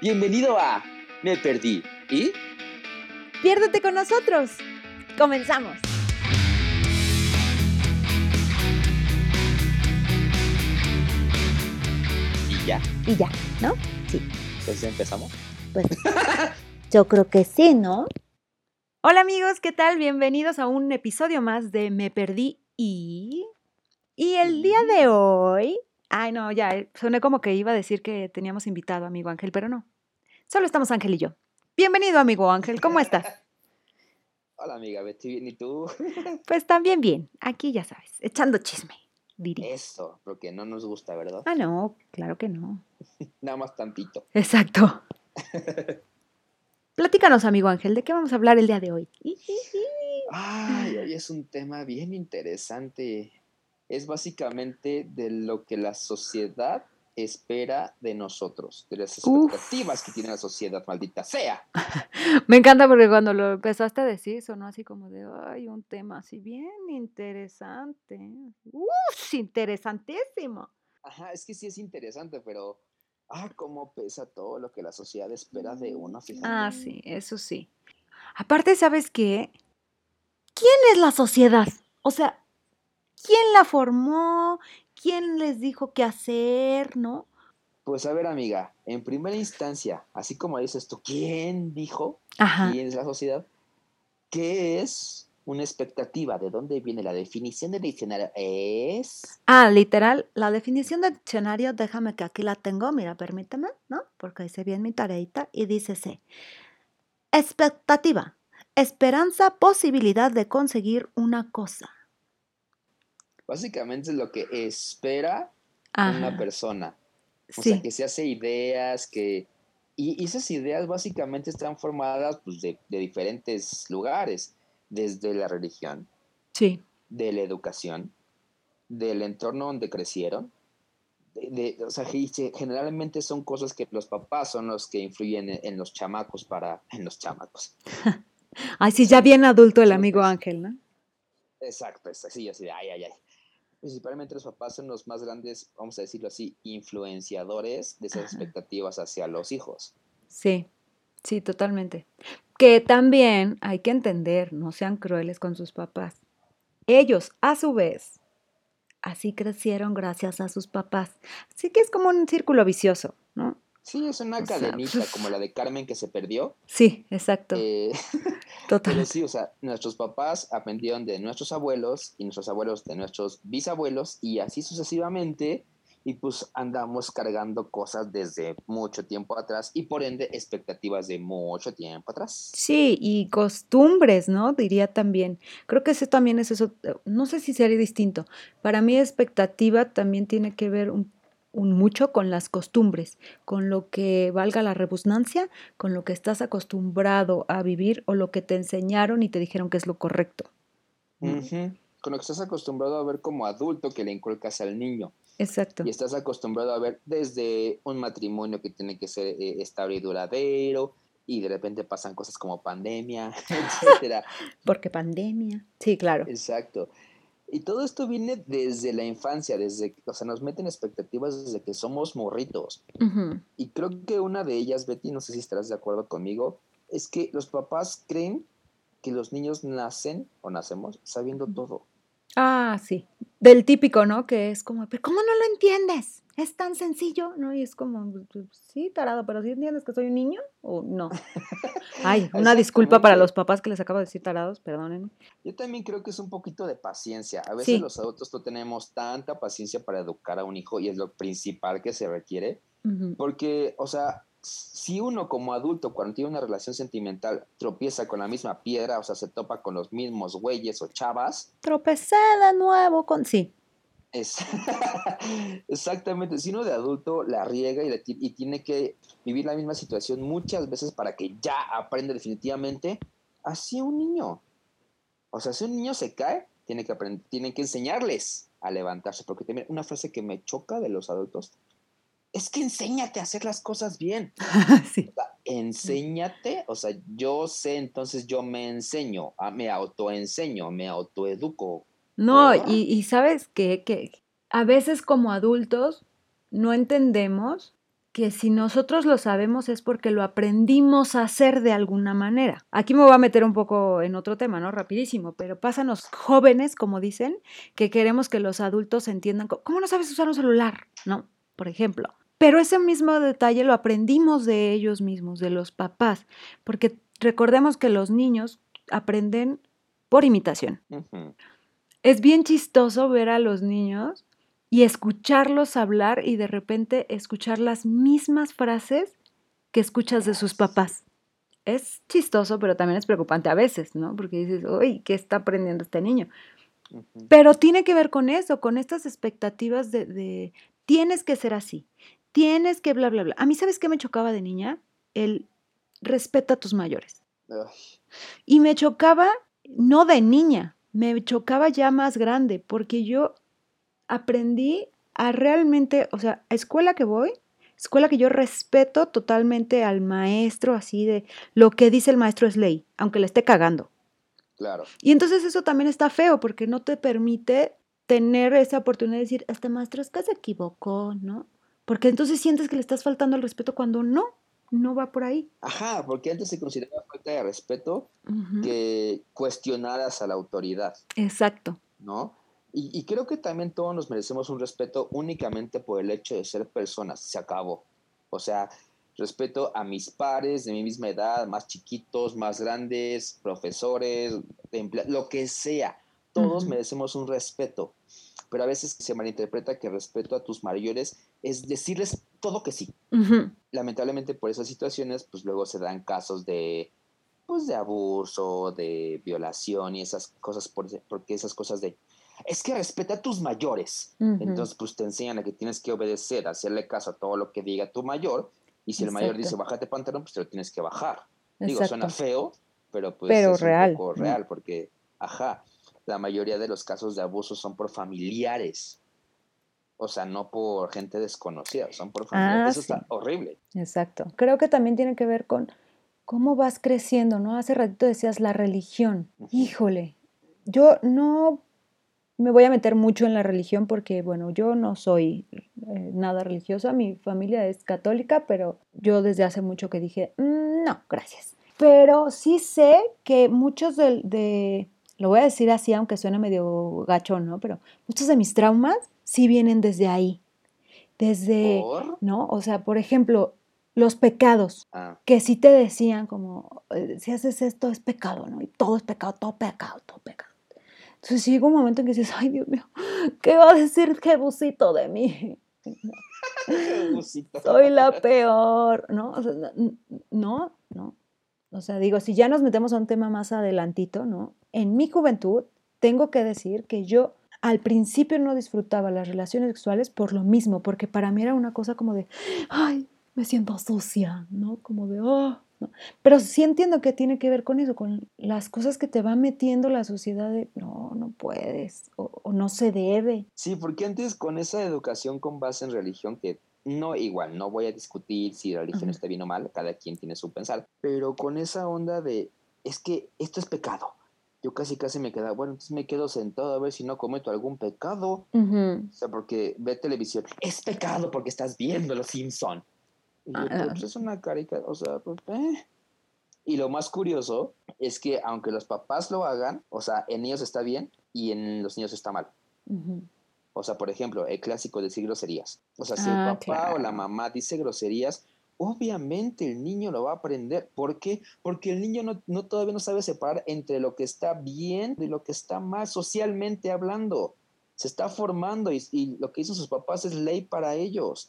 Bienvenido a Me Perdí. ¿Y? Piérdete con nosotros. Comenzamos. Y ya. Y ya, ¿no? Sí. Entonces empezamos. Pues yo creo que sí, ¿no? Hola amigos, ¿qué tal? Bienvenidos a un episodio más de Me Perdí y... Y el día de hoy... Ay, no, ya, eh, soné como que iba a decir que teníamos invitado, amigo Ángel, pero no. Solo estamos Ángel y yo. Bienvenido, amigo Ángel, ¿cómo estás? Hola amiga, Betty, bien, ¿y tú? Pues también bien, aquí ya sabes, echando chisme, diría. Eso, porque no nos gusta, ¿verdad? Ah, no, claro que no. Nada más tantito. Exacto. Platícanos, amigo Ángel, ¿de qué vamos a hablar el día de hoy? Ay, hoy es un tema bien interesante. Es básicamente de lo que la sociedad espera de nosotros, de las Uf. expectativas que tiene la sociedad, maldita sea. Me encanta porque cuando lo empezaste a decir sonó así como de, ay, un tema así bien interesante. ¡Uf! Interesantísimo. Ajá, es que sí es interesante, pero ah, cómo pesa todo lo que la sociedad espera de uno, fíjate. Ah, sí, eso sí. Aparte, ¿sabes qué? ¿Quién es la sociedad? O sea, ¿quién la formó? ¿Quién les dijo qué hacer? ¿No? Pues a ver, amiga, en primera instancia, así como dices tú, ¿quién dijo? Ajá. ¿Quién es la sociedad? ¿Qué es una expectativa? ¿De dónde viene la definición del diccionario? Es... Ah, literal, la definición del diccionario, déjame que aquí la tengo, mira, permíteme, ¿no? Porque hice bien mi tareita y dice así, expectativa, esperanza, posibilidad de conseguir una cosa. Básicamente es lo que espera una persona. O sea, sí, que se hace ideas, que... Y y esas ideas básicamente están formadas pues, de, de diferentes lugares, desde la religión, sí, de la educación, del entorno donde crecieron. de- de- o sea, generalmente son cosas que los papás son los que influyen en, en los chamacos para... En los chamacos. Ay, sí, ya bien adulto el Sí, amigo. Ángel, ¿no? Exacto, es así, así de, ay, ay, ay. Principalmente los papás son los más grandes, vamos a decirlo así, influenciadores de esas Ajá. expectativas hacia los hijos. Sí, sí, totalmente. Que también hay que entender, no sean crueles con sus papás. Ellos, a su vez, así crecieron gracias a sus papás. Así que es como un círculo vicioso, ¿no? Sí, es una O sea, cadenita pues- como la de Carmen que se perdió. Sí, exacto, eh, pero totalmente. sí, o sea, nuestros papás aprendieron de nuestros abuelos y nuestros abuelos de nuestros bisabuelos y así sucesivamente. Y pues andamos cargando cosas desde mucho tiempo atrás y por ende expectativas de mucho tiempo atrás. Sí, y costumbres, ¿no? Diría también. Creo que eso también es eso. No sé si sería distinto. Para mí, expectativa también tiene que ver un, un mucho con las costumbres, con lo que valga la rebusnancia, con lo que estás acostumbrado a vivir o lo que te enseñaron y te dijeron que es lo correcto. Con lo que estás acostumbrado a ver como adulto que le inculcas al niño. Exacto. Y estás acostumbrado a ver desde un matrimonio que tiene que ser eh, estable y duradero, y de repente pasan cosas como pandemia, etcétera. Porque pandemia. Sí, claro. Exacto. Y todo esto viene desde la infancia, desde, o sea, nos meten expectativas desde que somos morritos. Y creo que una de ellas, Betty, no sé si estarás de acuerdo conmigo, es que los papás creen que los niños nacen o nacemos sabiendo todo. Ah, sí. Del típico, ¿no? Que es como, pero ¿cómo no lo entiendes? Es tan sencillo, ¿no? Y es como, "Pues, sí, tarado, pero ¿sí entiendes que soy un niño o no? Ay, una disculpa para los papás que les acabo de decir tarados, perdónenme. Yo también creo que es un poquito de paciencia. A veces Sí. los adultos no tenemos tanta paciencia para educar a un hijo y es lo principal que se requiere. Porque, o sea, si uno como adulto cuando tiene una relación sentimental tropieza con la misma piedra, o sea, se topa con los mismos güeyes o chavas, Tropecé de nuevo con... Sí, es exactamente, si uno de adulto la riega y, la ti- y tiene que vivir la misma situación muchas veces para que ya aprenda definitivamente, así un niño. O sea, si un niño se cae, tiene que aprender, tienen que enseñarles a levantarse, porque también una frase que me choca de los adultos es que enséñate a hacer las cosas bien. sí. O sea, enséñate, o sea, yo sé, entonces yo me enseño, ah, me autoenseño, me autoeduco. No, y, y sabes qué? que a veces como adultos no entendemos que si nosotros lo sabemos es porque lo aprendimos a hacer de alguna manera. Aquí me voy a meter un poco en otro tema, ¿no? Rapidísimo, pero pasan los jóvenes, como dicen, que queremos que los adultos entiendan, ¿cómo no sabes usar un celular? ¿No? Por ejemplo. Pero ese mismo detalle lo aprendimos de ellos mismos, de los papás, porque recordemos que los niños aprenden por imitación. Es bien chistoso ver a los niños y escucharlos hablar y de repente escuchar las mismas frases que escuchas de sus papás. Es chistoso, pero también es preocupante a veces, ¿no? Porque dices, uy, ¿qué está aprendiendo este niño? Pero tiene que ver con eso, con estas expectativas de, tienes que ser así, tienes que bla, bla, bla. A mí, ¿sabes qué me chocaba de niña? El respeta a tus mayores. Y me chocaba, no de niña, me chocaba ya más grande, porque yo aprendí a realmente, o sea, a escuela que voy, escuela que yo respeto totalmente al maestro, así de lo que dice el maestro es ley, aunque le esté cagando. Claro. Y entonces eso también está feo porque no te permite tener esa oportunidad de decir, este maestro es que se equivocó, ¿no? Porque entonces sientes que le estás faltando el respeto cuando no, no va por ahí. Ajá, porque antes se consideraba falta de respeto que cuestionaras a la autoridad. Exacto. ¿No? Y, creo que también todos nos merecemos un respeto únicamente por el hecho de ser personas. Se acabó. O sea, respeto a mis pares de mi misma edad, más chiquitos, más grandes, profesores, lo que sea. Todos merecemos un respeto. Pero a veces se malinterpreta que respeto a tus mayores es decirles todo que sí. Lamentablemente por esas situaciones, pues luego se dan casos de pues de abuso, de violación y esas cosas, porque esas cosas de es que respeta a tus mayores. Entonces, pues te enseñan a que tienes que obedecer, hacerle caso a todo lo que diga tu mayor. Y si el mayor dice, bájate pantalón, pues te lo tienes que bajar. Digo, suena feo, pero pues es real. un poco real, porque, ajá, la mayoría de los casos de abuso son por familiares. O sea, no por gente desconocida, son por familiares. Ah, Eso está horrible. Exacto. Creo que también tiene que ver con cómo vas creciendo, ¿no? Hace ratito decías la religión. Híjole, yo no me voy a meter mucho en la religión porque, bueno, yo no soy eh, nada religiosa, mi familia es católica, pero yo desde hace mucho que dije, mm, no, gracias. Pero sí sé que muchos de, lo voy a decir así, aunque suene medio gachón, ¿no? Pero muchos de mis traumas sí vienen desde ahí. Desde, ¿no? O sea, por ejemplo, los pecados, ah. que sí te decían como, eh, si haces esto es pecado, ¿no? Y todo es pecado, todo pecado, todo pecado. Entonces llega un momento en que dices, ay Dios mío, ¿qué va a decir Jebusito de mí? Soy la peor, ¿no? O sea, no, no. O sea, digo, si ya nos metemos a un tema más adelantito, ¿no? En mi juventud tengo que decir que yo al principio no disfrutaba las relaciones sexuales por lo mismo, porque para mí era una cosa como de, ay, me siento sucia, ¿no? Como de, oh, pero sí entiendo que tiene que ver con eso, con las cosas que te va metiendo la sociedad de no, no puedes o, no se debe. Sí, porque antes con esa educación con base en religión que no igual, no voy a discutir si la religión está bien o mal, cada quien tiene su pensar, pero con esa onda de es que esto es pecado. Yo casi casi me quedaba, bueno, entonces me quedo sentado a ver si no cometo algún pecado. O sea, porque ve televisión, es pecado porque estás viendo Los Simpson. Y ah, pues es una carica, o sea, pues, eh. Y lo más curioso es que aunque los papás lo hagan, o sea, en ellos está bien y en los niños está mal. O sea, por ejemplo, el clásico de decir groserías. O sea, si el ah, papá o la mamá dice groserías, obviamente el niño lo va a aprender. ¿Por qué? Porque el niño no, no, todavía no sabe separar entre lo que está bien y lo que está mal socialmente hablando. Se está formando y, lo que dicen sus papás es ley para ellos.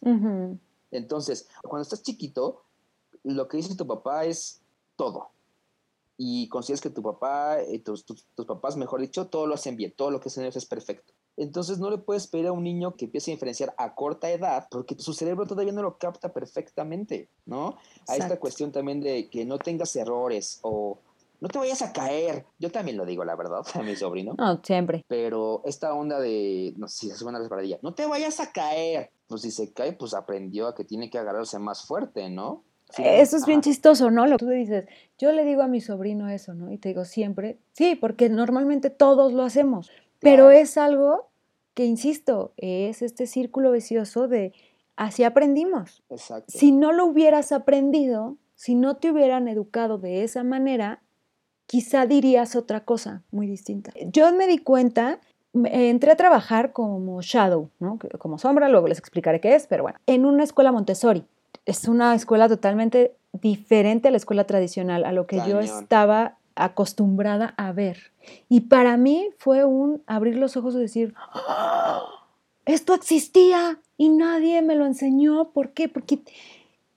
Entonces, cuando estás chiquito, lo que dice tu papá es todo. Y consideras que tu papá, y eh, tus, papás, mejor dicho, todo lo hacen bien, todo lo que hacen ellos es perfecto. Entonces no le puedes pedir a un niño que empiece a diferenciar a corta edad porque su cerebro todavía no lo capta perfectamente, ¿no? Hay esta cuestión también de que no tengas errores o no te vayas a caer. Yo también lo digo, la verdad, a mi sobrino. No, siempre. Pero esta onda de, no sé si se suena la no te vayas a caer pues si se cae, pues aprendió a que tiene que agarrarse más fuerte, ¿no? eso es bien chistoso, ¿no? Lo que tú dices, yo le digo a mi sobrino eso, ¿no? Y te digo siempre, sí, porque normalmente todos lo hacemos, pero es algo que, insisto, es este círculo vicioso de así aprendimos. Exacto. Si no lo hubieras aprendido, si no te hubieran educado de esa manera, quizá dirías otra cosa muy distinta. Yo me di cuenta, entré a trabajar como shadow, ¿no? como sombra, luego les explicaré qué es, pero bueno, en una escuela Montessori. Es una escuela totalmente diferente a la escuela tradicional, a lo que yo estaba acostumbrada a ver. Y para mí fue un abrir los ojos y decir, ¡Ah! esto existía y nadie me lo enseñó. ¿Por qué? Porque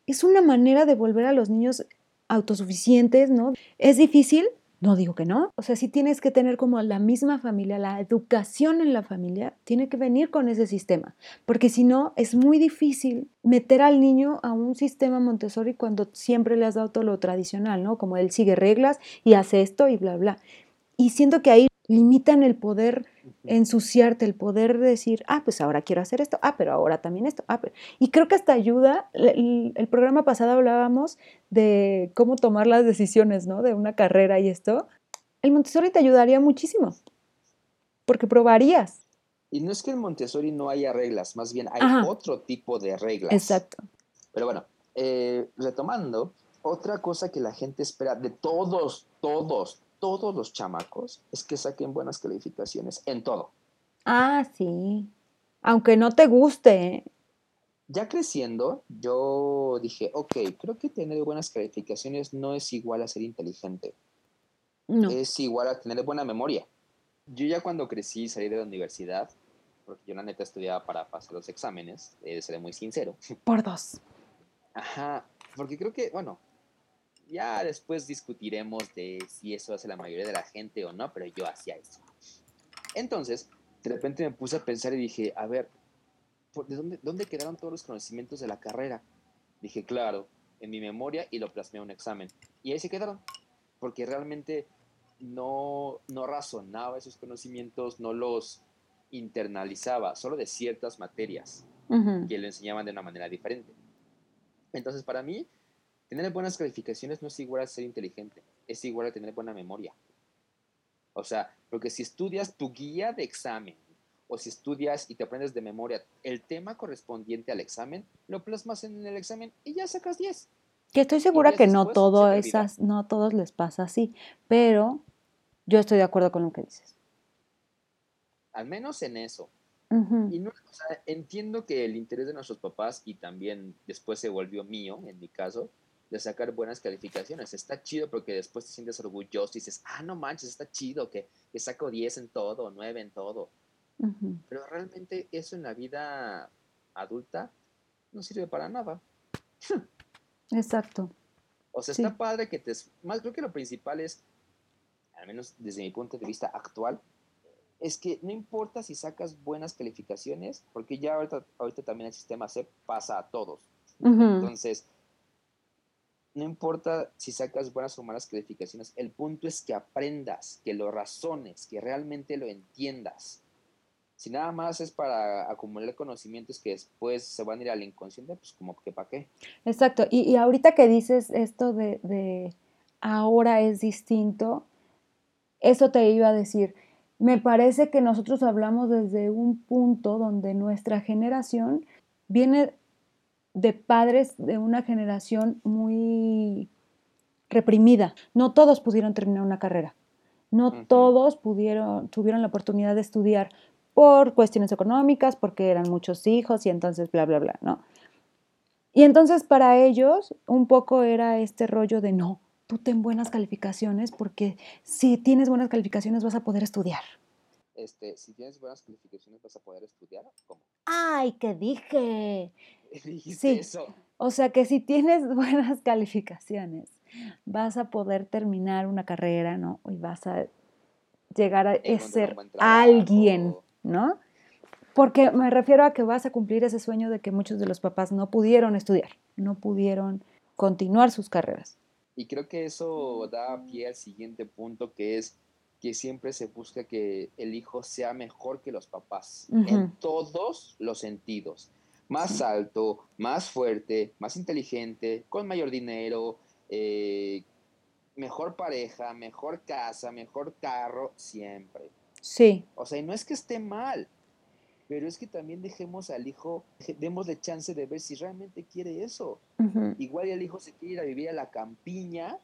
es una manera de volver a los niños autosuficientes, ¿no? Es difícil, no digo que no. O sea, si tienes que tener como la misma familia, la educación en la familia tiene que venir con ese sistema, porque si no, es muy difícil meter al niño a un sistema Montessori cuando siempre le has dado todo lo tradicional, ¿no? Como él sigue reglas y hace esto y bla, bla. Y siento que ahí limitan el poder ensuciarte, el poder decir, ah, pues ahora quiero hacer esto, ah, pero ahora también esto. Ah, Y creo que hasta ayuda, el, el, programa pasado hablábamos de cómo tomar las decisiones, ¿no? De una carrera y esto. El Montessori te ayudaría muchísimo, porque probarías. Y no es que en Montessori no haya reglas, más bien hay otro tipo de reglas. Exacto. Pero bueno, eh, retomando, otra cosa que la gente espera de todos, todos, todos los chamacos es que saquen buenas calificaciones en todo. Ah, sí. Aunque no te guste. ¿eh? Ya creciendo, yo dije, ok, creo que tener buenas calificaciones no es igual a ser inteligente. No. Es igual a tener buena memoria. Yo ya cuando crecí, salí de la universidad, porque yo la neta estudiaba para pasar los exámenes, eh, seré muy sincero. Por dos. Ajá, porque creo que, bueno, ya después discutiremos de si eso hace la mayoría de la gente o no, pero yo hacía eso. Entonces, de repente me puse a pensar y dije, a ver, ¿de dónde, dónde quedaron todos los conocimientos de la carrera? Dije, claro, en mi memoria y lo plasmé en un examen. Y ahí se quedaron, porque realmente no, no razonaba esos conocimientos, no los internalizaba, solo de ciertas materias que lo enseñaban de una manera diferente. Entonces, para mí, Tener buenas calificaciones no es igual a ser inteligente, es igual a tener buena memoria. O sea, porque si estudias tu guía de examen o si estudias y te aprendes de memoria el tema correspondiente al examen, lo plasmas en el examen y ya sacas 10. Que estoy segura que no todo esas, no a todos les pasa así, pero yo estoy de acuerdo con lo que dices. Al menos en eso. Y no, o sea, entiendo que el interés de nuestros papás y también después se volvió mío, en mi caso, de sacar buenas calificaciones. Está chido porque después te sientes orgulloso y dices, ah, no manches, está chido que, que saco 10 en todo, 9 en todo. Pero realmente eso en la vida adulta no sirve para nada. Exacto. O sea, está padre que te... Más creo que lo principal es, al menos desde mi punto de vista actual, es que no importa si sacas buenas calificaciones, porque ya ahorita, ahorita también el sistema se pasa a todos. Entonces, no importa si sacas buenas o malas calificaciones, el punto es que aprendas, que lo razones, que realmente lo entiendas. Si nada más es para acumular conocimientos que después se van a ir al inconsciente, pues como que para qué. Exacto. Y, ahorita que dices esto de, de ahora es distinto, eso te iba a decir. Me parece que nosotros hablamos desde un punto donde nuestra generación viene de padres de una generación muy reprimida. No todos pudieron terminar una carrera. No todos pudieron, tuvieron la oportunidad de estudiar por cuestiones económicas, porque eran muchos hijos y entonces bla, bla, bla, ¿no? Y entonces para ellos un poco era este rollo de no, tú ten buenas calificaciones porque si tienes buenas calificaciones vas a poder estudiar. Este, si tienes buenas calificaciones vas a poder estudiar, ¿cómo? ¡Ay, qué dije! sí. O sea que si tienes buenas calificaciones, vas a poder terminar una carrera, ¿no? Y vas a llegar a ser alguien, ¿no? Porque me refiero a que vas a cumplir ese sueño de que muchos de los papás no pudieron estudiar, no pudieron continuar sus carreras. Y creo que eso da pie al siguiente punto, que es que siempre se busca que el hijo sea mejor que los papás, en todos los sentidos más alto, más fuerte, más inteligente, con mayor dinero, eh, mejor pareja, mejor casa, mejor carro, siempre. Sí. O sea, y no es que esté mal. pero es que también dejemos al hijo, démosle chance de ver si realmente quiere eso. Igual el hijo se quiere ir a vivir a la campiña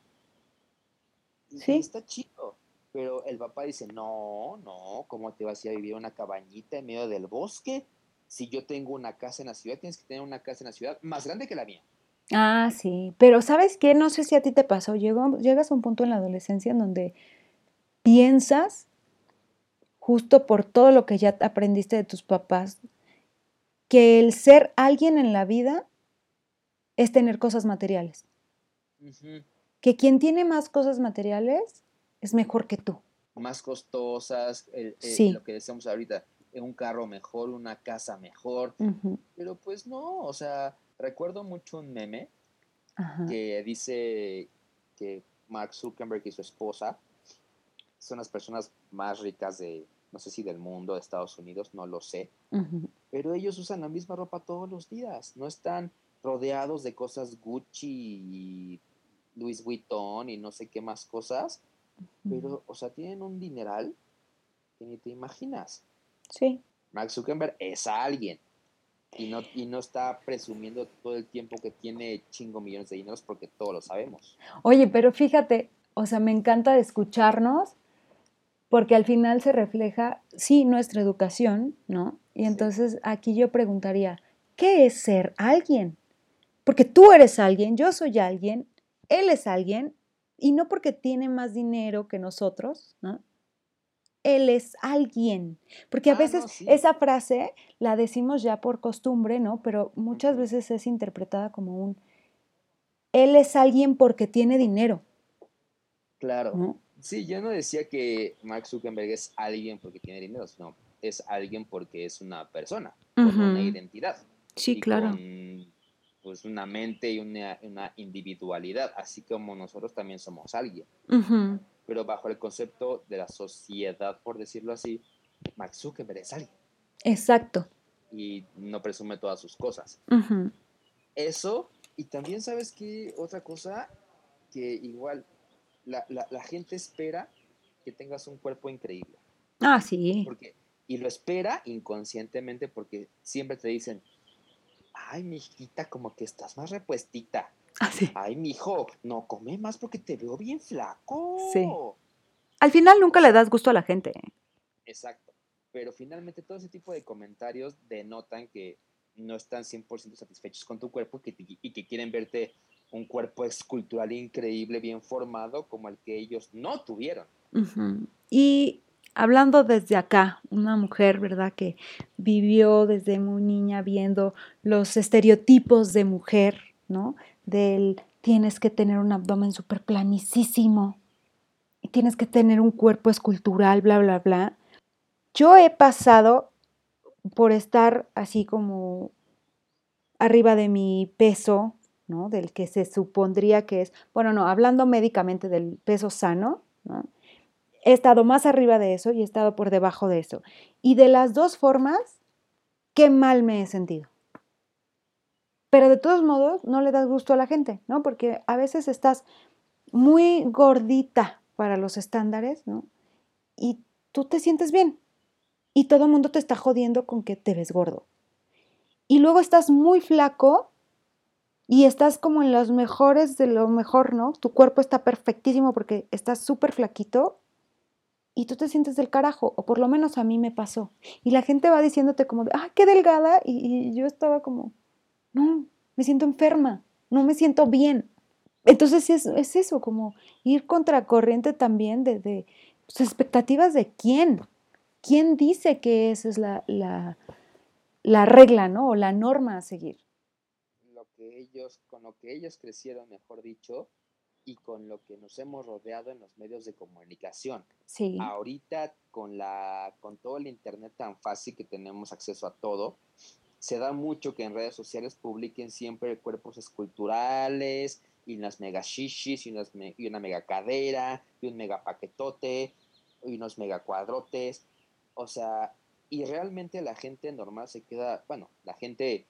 y ¿Sí? está chido. Pero el papá dice, no, no, ¿cómo te vas a ir a vivir una cabañita en medio del bosque? Si yo tengo una casa en la ciudad, tienes que tener una casa en la ciudad más grande que la mía. Ah, sí, pero ¿sabes qué? No sé si a ti te pasó. llegas a un punto en la adolescencia en donde piensas justo por todo lo que ya aprendiste de tus papás, que el ser alguien en la vida es tener cosas materiales. Que quien tiene más cosas materiales es mejor que tú. Más costosas, lo que decíamos ahorita, un carro mejor, una casa mejor. Pero pues no, o sea, recuerdo mucho un meme que dice que Mark Zuckerberg y su esposa son las personas más ricas de, no sé si del mundo, de Estados Unidos, no lo sé, pero ellos usan la misma ropa todos los días, no están rodeados de cosas Gucci y Louis Vuitton y no sé qué más cosas, pero, o sea, tienen un dineral que ni te imaginas. Sí. Mark Zuckerberg es alguien y no, y no está presumiendo todo el tiempo que tiene chingo millones de dineros porque todos lo sabemos. Oye, pero fíjate, o sea, me encanta escucharnos porque al final se refleja, sí, nuestra educación, ¿no? Y entonces aquí yo preguntaría, ¿qué es ser alguien? Porque tú eres alguien, yo soy alguien, él es alguien, y no porque tiene más dinero que nosotros, ¿no? Él es alguien. Porque a ah, veces esa frase la decimos ya por costumbre, ¿no? Pero muchas veces es interpretada como un, él es alguien porque tiene dinero. Claro. Sí, yo no decía que Mark Zuckerberg es alguien porque tiene dinero, sino es alguien porque es una persona, con una identidad. Sí, claro. Con, pues una mente y una, individualidad, así como nosotros también somos alguien. Pero bajo el concepto de la sociedad, por decirlo así, Mark Zuckerberg es alguien. Exacto. Y no presume todas sus cosas. Eso, y también sabes que otra cosa que igual la, la, gente espera que tengas un cuerpo increíble. Ah, sí. Porque, y lo espera inconscientemente porque siempre te dicen, ay, mijita, como que estás más repuestita. Ah, sí. Ay, mijo, no come más porque te veo bien flaco. Sí. Al final nunca le das gusto a la gente. Exacto. Pero finalmente todo ese tipo de comentarios denotan que no están 100% satisfechos con tu cuerpo y que quieren verte un cuerpo escultural increíble, bien formado, como el que ellos no tuvieron. Y hablando desde acá, una mujer, ¿verdad? Que vivió desde muy niña viendo los estereotipos de mujer, ¿no? Del tienes que tener un abdomen súper planicísimo, y tienes que tener un cuerpo escultural, bla, bla, bla. Yo he pasado por estar así como arriba de mi peso, ¿no? Del que se supondría que es, bueno, no, hablando médicamente del peso sano, ¿no? He estado más arriba de eso y he estado por debajo de eso. Y de las dos formas, qué mal me he sentido. Pero de todos modos, no le das gusto a la gente, ¿no? Porque a veces estás muy gordita para los estándares, ¿no? Y tú te sientes bien. Y todo el mundo te está jodiendo con que te ves gordo. Y luego estás muy flaco y estás como en los mejores de lo mejor, ¿no? Tu cuerpo está perfectísimo porque estás súper flaquito y tú te sientes del carajo, o por lo menos a mí me pasó. Y la gente va diciéndote como, ah, qué delgada, y, yo estaba como, no, me siento enferma, no me siento bien. Entonces es, es eso, como ir contracorriente también de, de pues, expectativas de quién. ¿Quién dice que esa es la, la, la regla, ¿no? O la norma a seguir con lo que ellos crecieron, mejor dicho, y con lo que nos hemos rodeado en los medios de comunicación. Sí. Ahorita con la con todo el internet tan fácil que tenemos acceso a todo, se da mucho que en redes sociales publiquen siempre cuerpos esculturales y unas mega shishis y, unas, y una mega cadera y un mega paquetote y unos mega cuadrotes. O sea, y realmente la gente normal se queda, bueno, la gente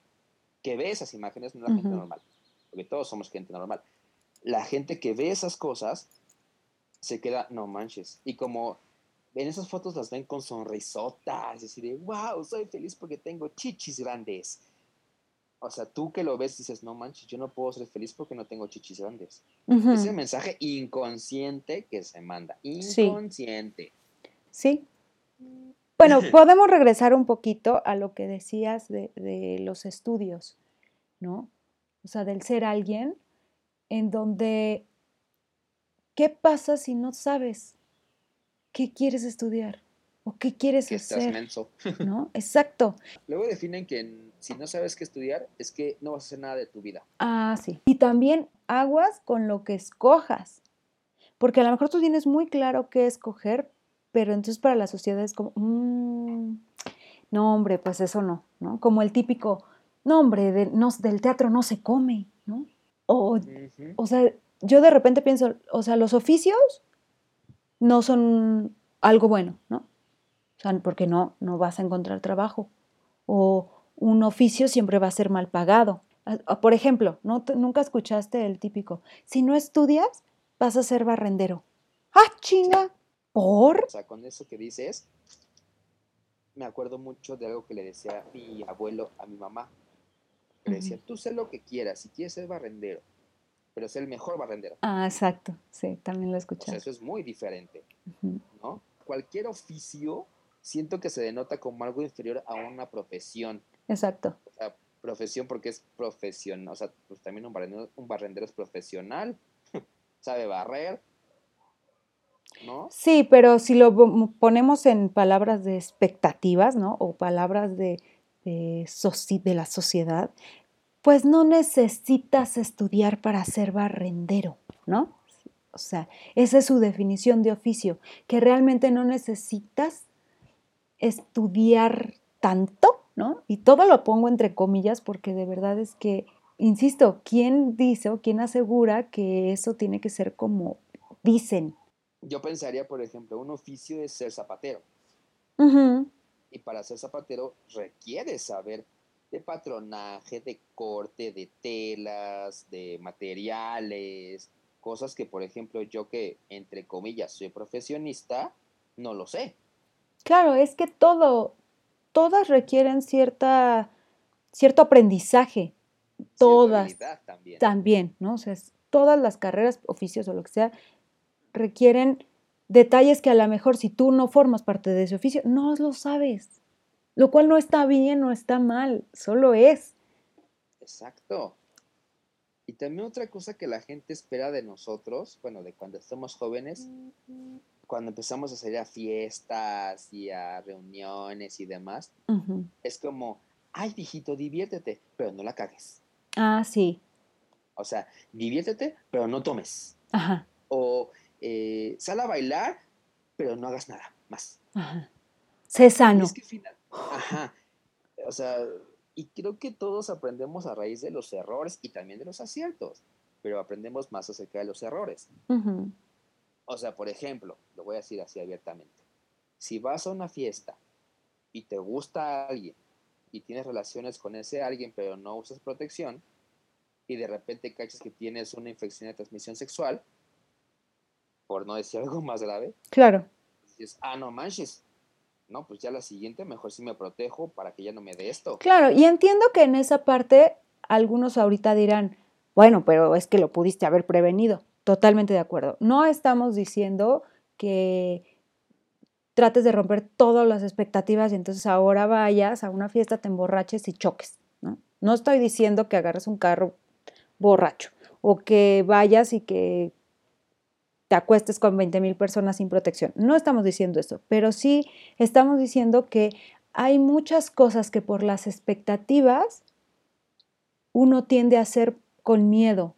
que ve esas imágenes no es la gente normal, porque todos somos gente normal. La gente que ve esas cosas se queda, no manches. Y como en esas fotos las ven con sonrisotas, y así de, wow, soy feliz porque tengo chichis grandes. O sea, tú que lo ves dices, no manches, yo no puedo ser feliz porque no tengo chichis grandes. Es el mensaje inconsciente que se manda. Inconsciente. Sí. Bueno, podemos regresar un poquito a lo que decías de, de los estudios, ¿no? O sea, del ser alguien en donde, ¿qué pasa si no sabes qué quieres estudiar? ¿O qué quieres que hacer? Estás menso. ¿No? Exacto. Luego definen que si no sabes qué estudiar, es que no vas a hacer nada de tu vida. Ah, sí. Y también aguas con lo que escojas. Porque a lo mejor tú tienes muy claro qué escoger, pero entonces para la sociedad es como, mm, no, hombre, pues eso no, ¿no? Como el típico, no, hombre, del teatro no se come, O, o sea, yo de repente pienso, o sea, los oficios no son algo bueno, ¿no? O sea, porque no, no vas a encontrar trabajo. O un oficio siempre va a ser mal pagado. Por ejemplo, ¿no? nunca escuchaste el típico, si no estudias, vas a ser barrendero. ¡Ah, chinga! ¿Por? O sea, con eso que dices, me acuerdo mucho de algo que le decía mi abuelo a mi mamá. Le decía, tú sé lo que quieras, si quieres ser barrendero, pero sé el mejor barrendero. Ah, exacto, sí, también lo escuché. O sea, eso es muy diferente, ¿no? Cualquier oficio siento que se denota como algo inferior a una profesión. Exacto. O sea, profesión porque es profesional, o sea, pues también un barrendero, un barrendero es profesional, sabe barrer, ¿no? Sí, pero si lo ponemos en palabras de expectativas, ¿no? O palabras de, de, de la sociedad, pues no necesitas estudiar para ser barrendero, ¿no? O sea, esa es su definición de oficio, que realmente no necesitas estudiar tanto, ¿no? Y todo lo pongo entre comillas porque de verdad es que, insisto, ¿quién dice o quién asegura que eso tiene que ser como dicen? Yo pensaría, por ejemplo, un oficio es ser zapatero. Y para ser zapatero requiere saber de patronaje, de corte, de telas, de materiales, cosas que, por ejemplo, yo que, entre comillas, soy profesionista, no lo sé. Claro, es que todo, todas requieren cierta, cierto aprendizaje. Todas. También. también, ¿no? O sea, todas las carreras, oficios o lo que sea, requieren detalles que a lo mejor si tú no formas parte de ese oficio, no lo sabes. Lo cual no está bien, no está mal, solo es. Exacto. Y también otra cosa que la gente espera de nosotros, bueno, de cuando estamos jóvenes, cuando empezamos a salir a fiestas y a reuniones y demás, es como, ay, viejito, diviértete, pero no la cagues. Ah, sí. O sea, diviértete, pero no tomes. Ajá. O eh, sal a bailar, pero no hagas nada más. Ajá. Sé sano. Ajá. O sea, y creo que todos aprendemos a raíz de los errores y también de los aciertos, pero aprendemos más acerca de los errores. O sea, por ejemplo, lo voy a decir así abiertamente. Si vas a una fiesta y te gusta alguien y tienes relaciones con ese alguien pero no usas protección y de repente cachas que tienes una infección de transmisión sexual, por no decir algo más grave. Claro. Dices, ah, no manches. No, pues ya la siguiente mejor sí me protejo para que ya no me dé esto. Claro, y entiendo que en esa parte algunos ahorita dirán, bueno, pero es que lo pudiste haber prevenido. Totalmente de acuerdo. No estamos diciendo que trates de romper todas las expectativas y entonces ahora vayas a una fiesta, te emborraches y choques. ¿no? no estoy diciendo que agarres un carro borracho o que vayas y que te acuestes con 20 mil personas sin protección. No estamos diciendo eso, pero sí estamos diciendo que hay muchas cosas que por las expectativas uno tiende a hacer con miedo,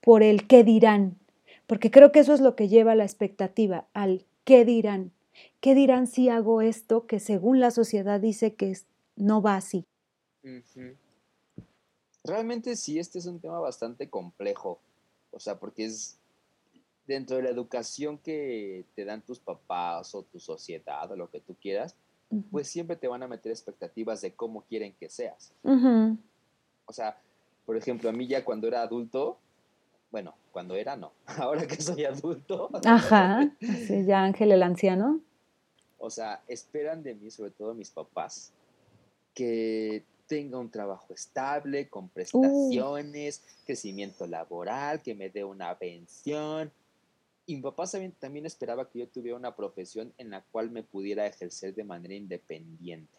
por el qué dirán, porque creo que eso es lo que lleva la expectativa, al qué dirán. ¿Qué dirán si hago esto que según la sociedad dice que no va así? Realmente sí, este es un tema bastante complejo, o sea, porque es dentro de la educación que te dan tus papás o tu sociedad o lo que tú quieras, pues siempre te van a meter expectativas de cómo quieren que seas. O sea, por ejemplo, a mí ya cuando era adulto, bueno, cuando era no, ahora que soy adulto. Ajá, sí, ya Ángel el anciano. O sea, esperan de mí, sobre todo mis papás, que tenga un trabajo estable, con uh. prestaciones, crecimiento laboral, que me dé una pensión. Y mi papá también, esperaba que yo tuviera una profesión en la cual me pudiera ejercer de manera independiente.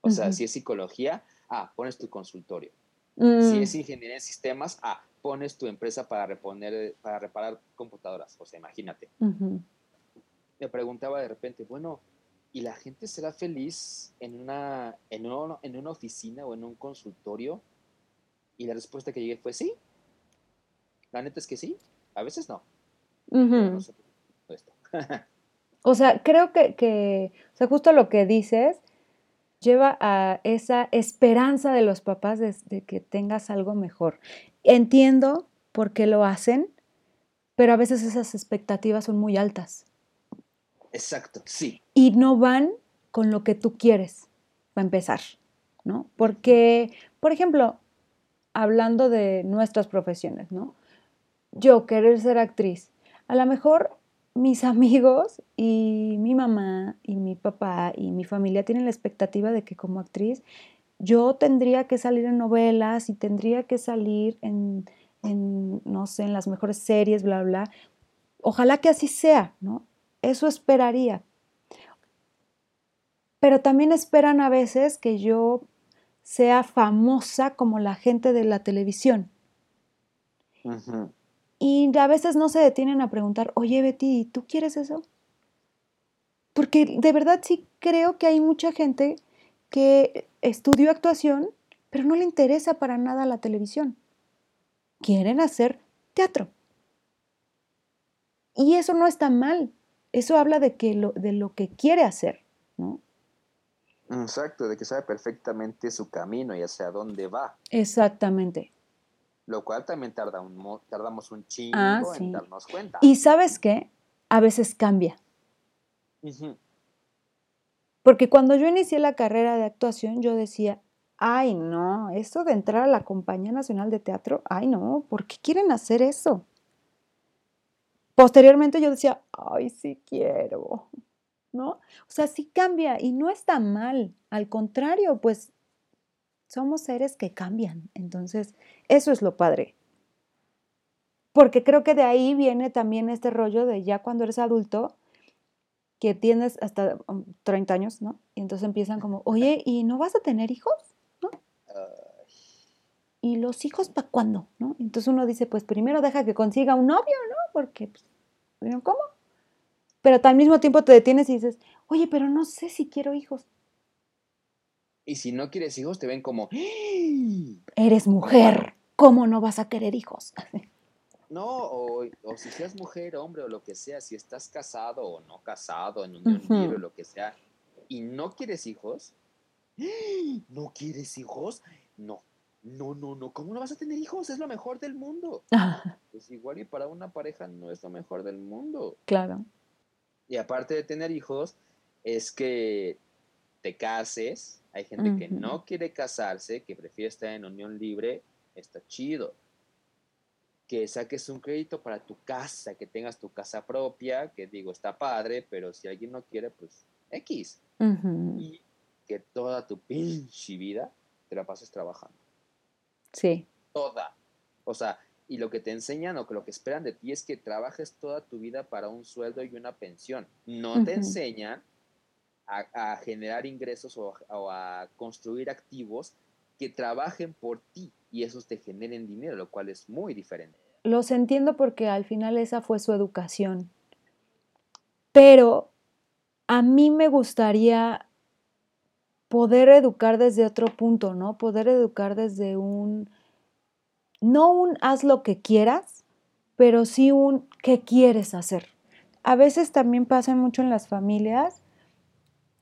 O sea, si es psicología, ah, pones tu consultorio. Si mm. es ingeniería en sistemas, ah, pones tu empresa para reponer, para reparar computadoras. O sea, imagínate. Me preguntaba de repente, bueno, ¿y la gente será feliz en una, en, en una oficina o en un consultorio? Y la respuesta que llegué fue sí. La neta es que sí, a veces no. o sea, creo que, que, o sea, justo lo que dices lleva a esa esperanza de los papás de, que tengas algo mejor. Entiendo por qué lo hacen, pero a veces esas expectativas son muy altas. Exacto, sí. Y no van con lo que tú quieres, para empezar, ¿no? Porque, por ejemplo, hablando de nuestras profesiones, ¿no? Yo querer ser actriz, a lo mejor mis amigos y mi mamá y mi papá y mi familia tienen la expectativa de que como actriz yo tendría que salir en novelas y tendría que salir en, no sé, en las mejores series, bla, bla. Ojalá que así sea, ¿no? Eso esperaría. Pero también esperan a veces que yo sea famosa como la gente de la televisión. Y a veces no se detienen a preguntar, oye Betty, ¿tú quieres eso? Porque de verdad sí creo que hay mucha gente que estudió actuación, pero no le interesa para nada la televisión. Quieren hacer teatro. Y eso no está mal. Eso habla de, que lo, de lo que quiere hacer, ¿no? Exacto, de que sabe perfectamente su camino y hacia dónde va. Exactamente lo cual también tarda un, tardamos un chingo ah, en darnos cuenta. Y sabes qué, a veces cambia. Porque cuando yo inicié la carrera de actuación, yo decía, ay no, esto de entrar a la Compañía Nacional de Teatro, ay no, ¿por qué quieren hacer eso? Posteriormente yo decía, ay sí quiero, ¿no? O sea, sí cambia y no está mal, al contrario, pues somos seres que cambian. Entonces, eso es lo padre. Porque creo que de ahí viene también este rollo de ya cuando eres adulto, que tienes hasta 30 um, años, ¿no? Y entonces empiezan como, oye, ¿y no vas a tener hijos? ¿No? ¿Y los hijos para cuándo? ¿No? Entonces uno dice, pues primero deja que consiga un novio, ¿no? Porque, pues, ¿cómo? Pero al mismo tiempo te detienes y dices, oye, pero no sé si quiero hijos. Y si no quieres hijos, te ven como... Eres mujer, ¿cómo no vas a querer hijos? No, o, si seas mujer, hombre, o lo que sea, si estás casado o no casado, en unión libre, o lo que sea, y no quieres hijos, ¿no quieres hijos? No, no, no, no, ¿cómo no vas a tener hijos? Es lo mejor del mundo. Pues igual y para una pareja no es lo mejor del mundo. Claro. Y aparte de tener hijos, es que te cases, hay gente que no quiere casarse, que prefiere estar en unión libre, está chido. Que saques un crédito para tu casa, que tengas tu casa propia, que digo, está padre, pero si alguien no quiere, pues X. Y que toda tu pinche vida te la pases trabajando. Sí. Toda. O sea, y lo que te enseñan o que lo que esperan de ti es que trabajes toda tu vida para un sueldo y una pensión. No te enseñan a, generar ingresos o, a construir activos que trabajen por ti y esos te generen dinero, lo cual es muy diferente. Los entiendo porque al final esa fue su educación. Pero a mí me gustaría poder educar desde otro punto, ¿no? Poder educar desde un, no un haz lo que quieras, pero sí un qué quieres hacer. A veces también pasa mucho en las familias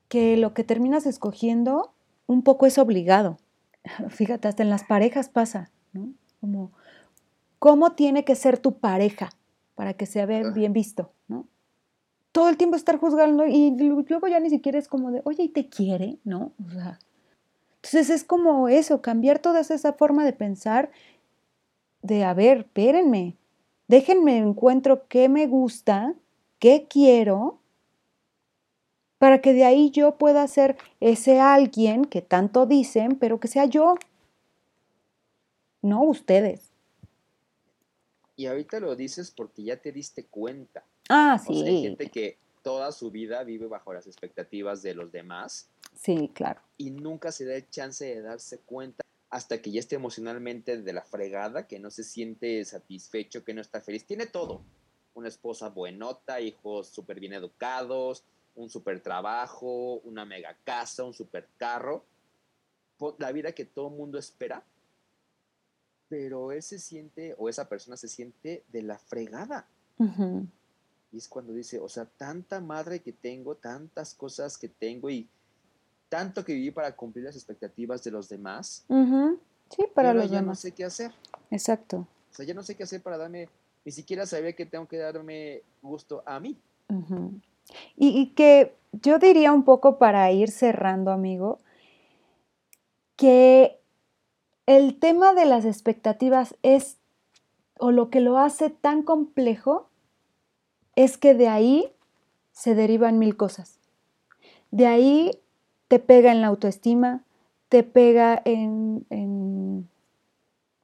que lo que terminas escogiendo un poco es obligado. Fíjate, hasta en las parejas pasa, ¿no? Como, ¿cómo tiene que ser tu pareja para que sea bien visto, ¿no? Todo el tiempo estar juzgando y luego ya ni siquiera es como de, oye, ¿y te quiere? ¿No? O sea, entonces es como eso, cambiar toda esa forma de pensar de, a ver, espérenme, déjenme encuentro qué me gusta, qué quiero para que de ahí yo pueda ser ese alguien que tanto dicen, pero que sea yo, no ustedes. Y ahorita lo dices porque ya te diste cuenta. Ah, sí. O sea, hay gente que toda su vida vive bajo las expectativas de los demás. Sí, claro. Y nunca se da el chance de darse cuenta hasta que ya esté emocionalmente de la fregada, que no se siente satisfecho, que no está feliz. Tiene todo. Una esposa buenota, hijos súper bien educados, un super trabajo, una mega casa, un super carro. La vida que todo mundo espera. Pero él se siente, o esa persona se siente de la fregada. Y es cuando dice, o sea, tanta madre que tengo, tantas cosas que tengo y tanto que viví para cumplir las expectativas de los demás. Sí, para los ya demás. no sé qué hacer. Exacto. O sea, ya no sé qué hacer para darme, ni siquiera sabía que tengo que darme gusto a mí. Y, que yo diría un poco para ir cerrando, amigo, que el tema de las expectativas es, o lo que lo hace tan complejo, es que de ahí se derivan mil cosas. De ahí te pega en la autoestima, te pega en,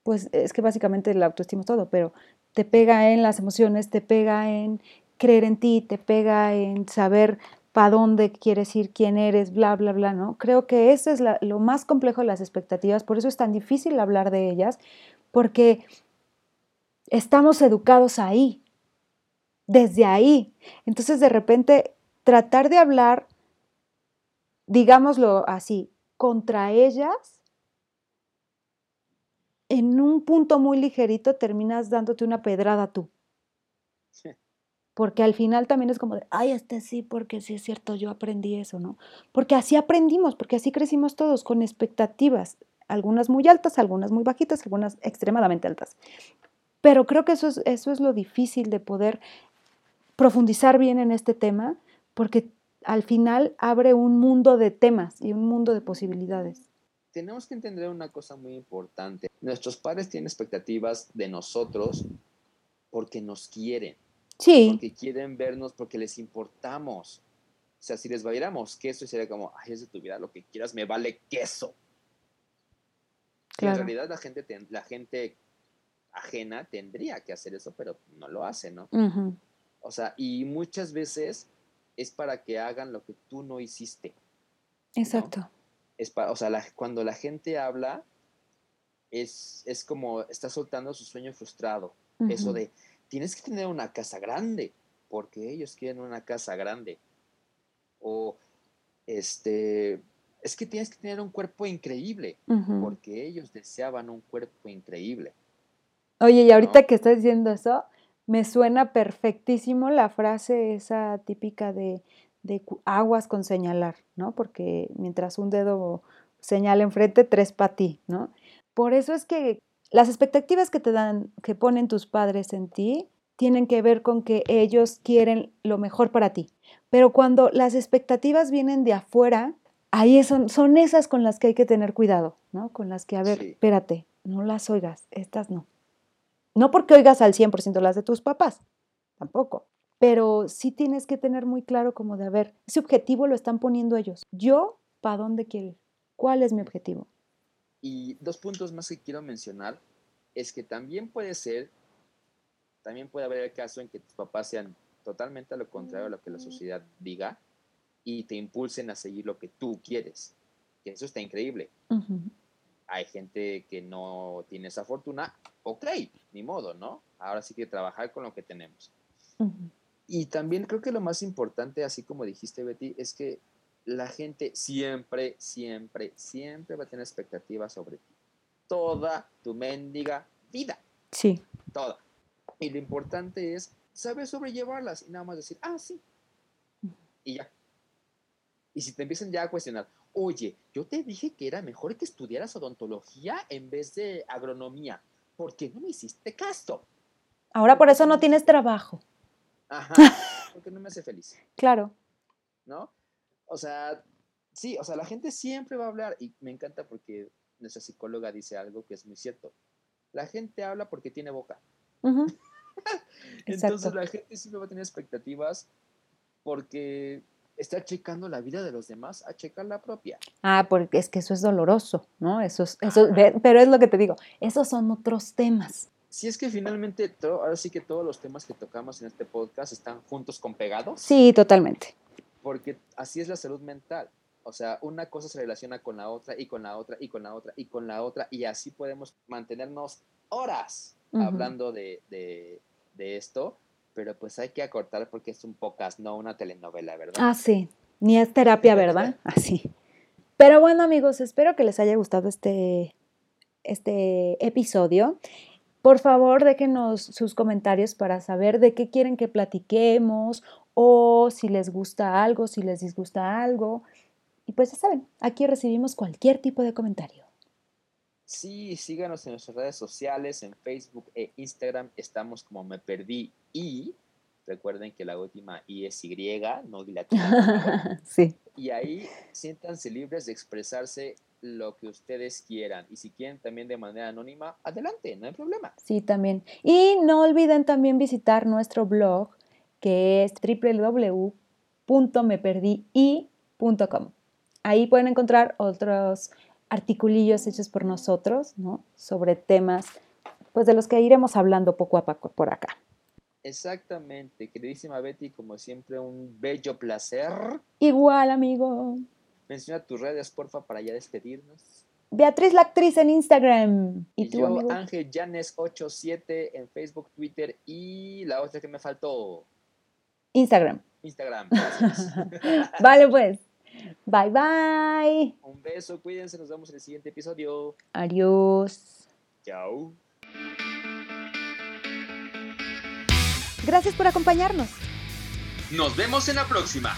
pues es que básicamente la autoestima es todo, pero te pega en las emociones, te pega en creer en ti, te pega en saber para dónde quieres ir, quién eres, bla, bla, bla, ¿no? Creo que eso es lo más complejo de las expectativas, por eso es tan difícil hablar de ellas, porque estamos educados ahí, desde ahí. Entonces, de repente, tratar de hablar digámoslo así, contra ellas, en un punto muy ligerito terminas dándote una pedrada tú. Porque al final también es como de, ay, este sí, porque sí es cierto, yo aprendí eso, ¿no? Porque así aprendimos, porque así crecimos todos, con expectativas, algunas muy altas, algunas muy bajitas, algunas extremadamente altas. Pero creo que eso es, eso es lo difícil de poder profundizar bien en este tema, porque al final abre un mundo de temas y un mundo de posibilidades. Tenemos que entender una cosa muy importante. Nuestros padres tienen expectativas de nosotros porque nos quieren. Sí. Porque quieren vernos, porque les importamos. O sea, si les valiéramos queso, sería como, ay, es de tu vida, lo que quieras, me vale queso. En realidad la gente, la gente ajena tendría que hacer eso, pero no lo hace, ¿no? O sea, y muchas veces es para que hagan lo que tú no hiciste. Exacto. Es para, o sea, cuando la gente habla, es, es, como está soltando su sueño frustrado. Eso de, tienes que tener una casa grande, porque ellos quieren una casa grande. O, este, es que tienes que tener un cuerpo increíble, porque ellos deseaban un cuerpo increíble. Oye, y ahorita que estás diciendo eso, me suena perfectísimo la frase esa típica de, aguas con señalar, ¿no? Porque mientras un dedo señala enfrente, tres para ti, ¿no? Por eso es que las expectativas que te dan, que ponen tus padres en ti, tienen que ver con que ellos quieren lo mejor para ti. Pero cuando las expectativas vienen de afuera, ahí son, son esas con las que hay que tener cuidado, ¿no? Con las que, a ver, espérate, no las oigas, estas no. No porque oigas al 100% las de tus papás, tampoco. Pero sí tienes que tener muy claro como de, a ver, ese objetivo lo están poniendo ellos. Yo, ¿para dónde quiero ir? ¿Cuál es mi objetivo? Y dos puntos más que quiero mencionar es que también puede ser, también puede haber el caso en que tus papás sean totalmente a lo contrario a lo que la sociedad diga y te impulsen a seguir lo que tú quieres. Que eso está increíble hay gente que no tiene esa fortuna, ok, ni modo, ¿no? Ahora sí que trabajar con lo que tenemos. Y también creo que lo más importante, así como dijiste Betty, es que la gente siempre, siempre, siempre va a tener expectativas sobre ti. Toda tu mendiga vida. Sí. Toda. Y lo importante es saber sobrellevarlas y nada más decir, ah, sí. Y ya. Y si te empiezan ya a cuestionar, oye, yo te dije que era mejor que estudiaras odontología en vez de agronomía. ¿Por qué no me hiciste caso? Ahora por eso no tienes trabajo. Ajá, porque no me hace feliz. Claro. ¿No? O sea, sí, o sea, la gente siempre va a hablar y me encanta porque nuestra psicóloga dice algo que es muy cierto. La gente habla porque tiene boca. Entonces la gente siempre va a tener expectativas porque está checando la vida de los demás a checar la propia. Ah, porque es que eso es doloroso, ¿no? Eso es, eso, pero es lo que te digo, esos son otros temas. Si es que finalmente, todo, ahora sí que todos los temas que tocamos en este podcast están juntos con pegados. Sí, totalmente. Porque así es la salud mental. O sea, una cosa se relaciona con la otra y con la otra y con la otra y con la otra y así podemos mantenernos horas hablando de, de, de esto pero pues hay que acortar porque es un podcast, no una telenovela, ¿verdad? Ah, sí, ni es terapia, ¿verdad? Así. Pero bueno, amigos, espero que les haya gustado este, este episodio. Por favor, déjenos sus comentarios para saber de qué quieren que platiquemos o si les gusta algo, si les disgusta algo. Y pues ya saben, aquí recibimos cualquier tipo de comentario. Sí, síganos en nuestras redes sociales, en Facebook e Instagram estamos como Me Perdí y recuerden que la última I es Y, no dilatada. sí. Y ahí siéntanse libres de expresarse lo que ustedes quieran. Y si quieren también de manera anónima, adelante, no hay problema. Sí, también. Y no olviden también visitar nuestro blog que es www.meperdii.com. Ahí pueden encontrar otros articulillos hechos por nosotros, ¿no? Sobre temas, pues de los que iremos hablando poco a poco por acá. Exactamente, queridísima Betty, como siempre, un bello placer. Igual, amigo. Menciona tus redes, porfa, para ya despedirnos. Beatriz la actriz en Instagram. ¿Y, tú, yo, Ángel Janes87 en Facebook, Twitter y la otra que me faltó. Instagram. Instagram. vale, pues. Bye bye. Un beso, cuídense, nos vemos en el siguiente episodio. Adiós. Chao. Gracias por acompañarnos. Nos vemos en la próxima.